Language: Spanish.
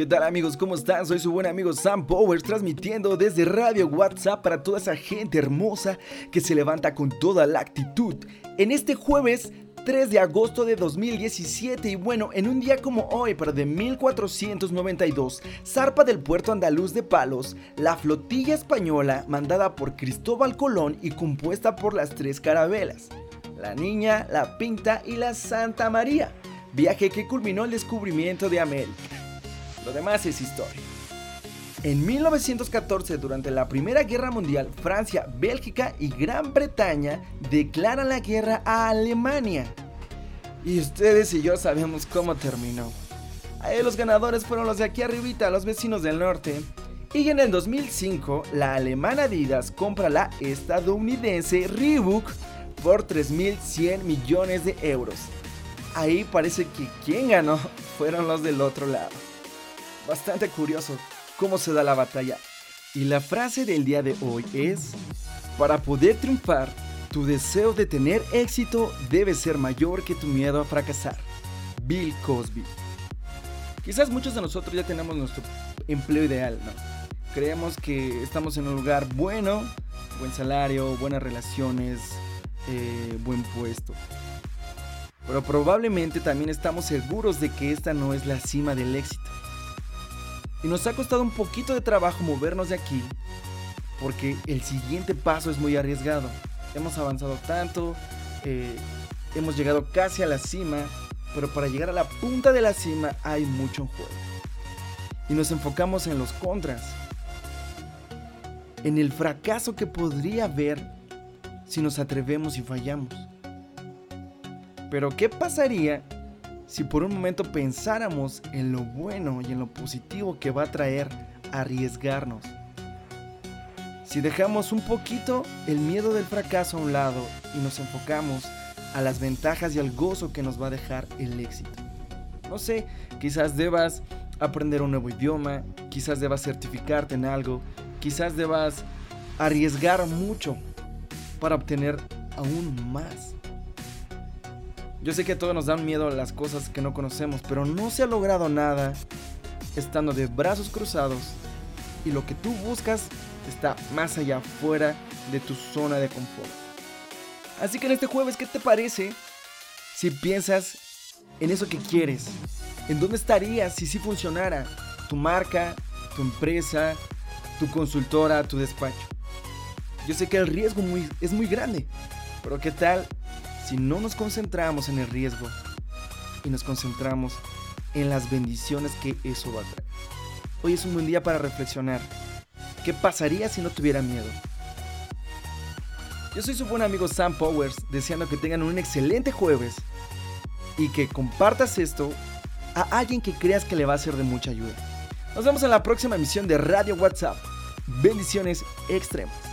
¿Qué tal amigos? ¿Cómo están? Soy su buen amigo Sam Powers transmitiendo desde Radio WhatsApp para toda esa gente hermosa que se levanta con toda la actitud. En este jueves 3 de agosto de 2017 y bueno, en un día como hoy, pero de 1492, zarpa del puerto andaluz de Palos, la flotilla española mandada por Cristóbal Colón y compuesta por las tres carabelas, la Niña, la Pinta y la Santa María, viaje que culminó el descubrimiento de América. Lo demás es historia. En 1914, durante la Primera Guerra Mundial, Francia, Bélgica y Gran Bretaña declaran la guerra a Alemania. Y ustedes y yo sabemos cómo terminó. Ahí los ganadores fueron los de aquí arribita, los vecinos del norte. Y en el 2005, la alemana Adidas compra la estadounidense Reebok por 3.100 millones de euros. Ahí parece que quien ganó fueron los del otro lado bastante curioso cómo se da la batalla. Y la frase del día de hoy es, para poder triunfar, tu deseo de tener éxito debe ser mayor que tu miedo a fracasar. Bill Cosby. Quizás muchos de nosotros ya tenemos nuestro empleo ideal, ¿no? Creemos que estamos en un lugar bueno, buen salario, buenas relaciones, eh, buen puesto. Pero probablemente también estamos seguros de que esta no es la cima del éxito. Y nos ha costado un poquito de trabajo movernos de aquí porque el siguiente paso es muy arriesgado. Hemos avanzado tanto, eh, hemos llegado casi a la cima, pero para llegar a la punta de la cima hay mucho juego. Y nos enfocamos en los contras, en el fracaso que podría haber si nos atrevemos y fallamos. Pero ¿qué pasaría si por un momento pensáramos en lo bueno y en lo positivo que va a traer arriesgarnos. Si dejamos un poquito el miedo del fracaso a un lado y nos enfocamos a las ventajas y al gozo que nos va a dejar el éxito. No sé, quizás debas aprender un nuevo idioma, quizás debas certificarte en algo, quizás debas arriesgar mucho para obtener aún más. Yo sé que a todos nos dan miedo las cosas que no conocemos, pero no se ha logrado nada estando de brazos cruzados y lo que tú buscas está más allá fuera de tu zona de confort. Así que en este jueves, ¿qué te parece si piensas en eso que quieres? ¿En dónde estarías si sí funcionara tu marca, tu empresa, tu consultora, tu despacho? Yo sé que el riesgo es muy grande, pero ¿qué tal si no nos concentramos en el riesgo y nos concentramos en las bendiciones que eso va a traer. Hoy es un buen día para reflexionar. ¿Qué pasaría si no tuviera miedo? Yo soy su buen amigo Sam Powers, deseando que tengan un excelente jueves y que compartas esto a alguien que creas que le va a ser de mucha ayuda. Nos vemos en la próxima emisión de Radio WhatsApp. Bendiciones extremas.